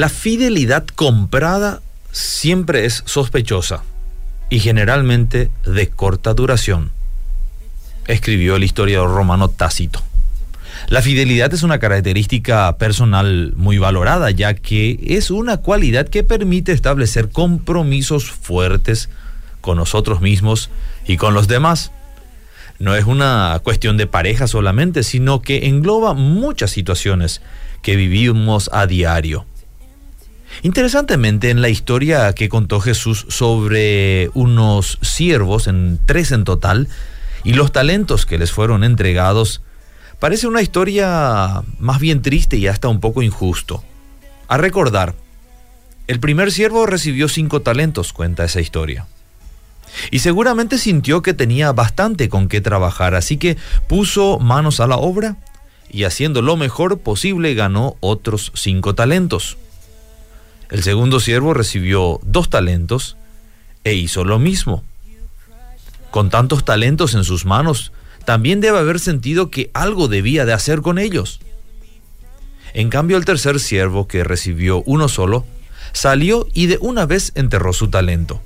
La fidelidad comprada siempre es sospechosa y generalmente de corta duración, escribió el historiador romano Tácito. La fidelidad es una característica personal muy valorada, ya que es una cualidad que permite establecer compromisos fuertes con nosotros mismos y con los demás. No es una cuestión de pareja solamente, sino que engloba muchas situaciones que vivimos a diario. Interesantemente, en la historia que contó Jesús sobre unos siervos, en tres en total, y los talentos que les fueron entregados, parece una historia más bien triste y hasta un poco injusto. A recordar, el primer siervo recibió cinco talentos, cuenta esa historia. Y seguramente sintió que tenía bastante con qué trabajar, así que puso manos a la obra y haciendo lo mejor posible ganó otros cinco talentos. El segundo siervo recibió dos talentos e hizo lo mismo. Con tantos talentos en sus manos, también debe haber sentido que algo debía de hacer con ellos. En cambio, el tercer siervo, que recibió uno solo, salió y de una vez enterró su talento.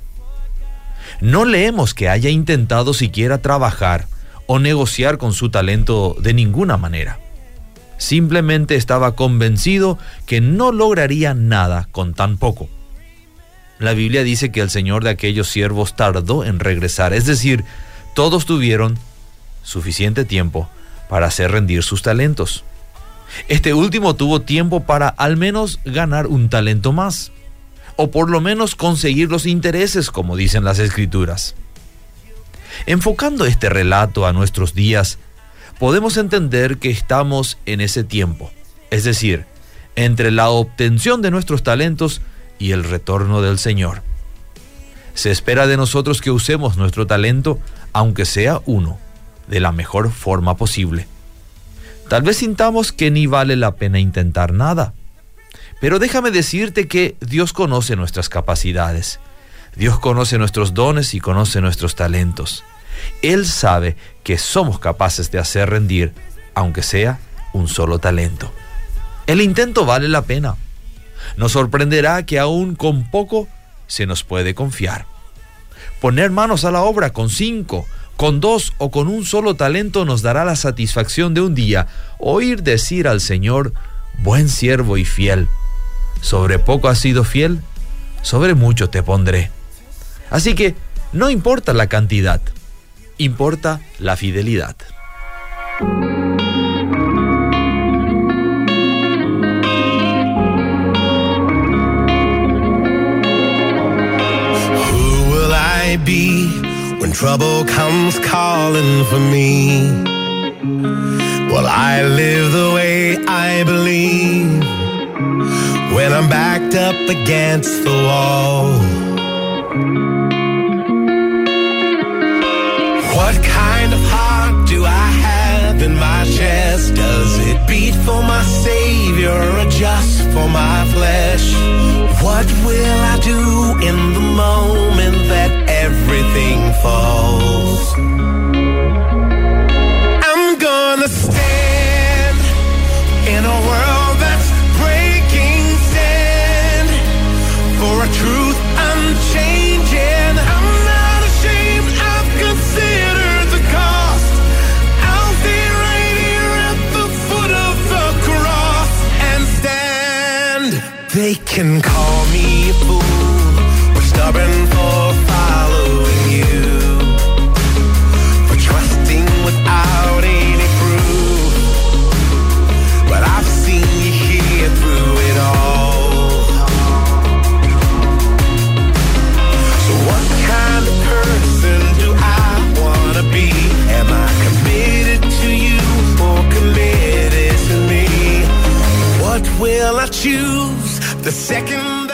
No leemos que haya intentado siquiera trabajar o negociar con su talento de ninguna manera. Simplemente estaba convencido que no lograría nada con tan poco. La Biblia dice que el Señor de aquellos siervos tardó en regresar, es decir, todos tuvieron suficiente tiempo para hacer rendir sus talentos. Este último tuvo tiempo para al menos ganar un talento más o por lo menos conseguir los intereses, como dicen las escrituras. Enfocando este relato a nuestros días, podemos entender que estamos en ese tiempo, es decir, entre la obtención de nuestros talentos y el retorno del Señor. Se espera de nosotros que usemos nuestro talento, aunque sea uno, de la mejor forma posible. Tal vez sintamos que ni vale la pena intentar nada pero déjame decirte que Dios conoce nuestras capacidades. Dios conoce nuestros dones y conoce nuestros talentos. Él sabe que somos capaces de hacer rendir, aunque sea un solo talento. El intento vale la pena. Nos sorprenderá que aún con poco se nos puede confiar. Poner manos a la obra con cinco, con dos o con un solo talento nos dará la satisfacción de un día oír decir al Señor, buen siervo y fiel sobre poco has sido fiel, sobre mucho te pondré. Así que no importa la cantidad, importa la fidelidad. Who will I be when trouble comes calling for me? Will I live the way I believe? when I'm backed up against the wall. Flesh? What will They can call me a fool or stubborn for following you, for trusting without any proof. But I've seen you here through it all. So what kind of person do I wanna be? Am I committed to you or committed to me? What will I choose? The second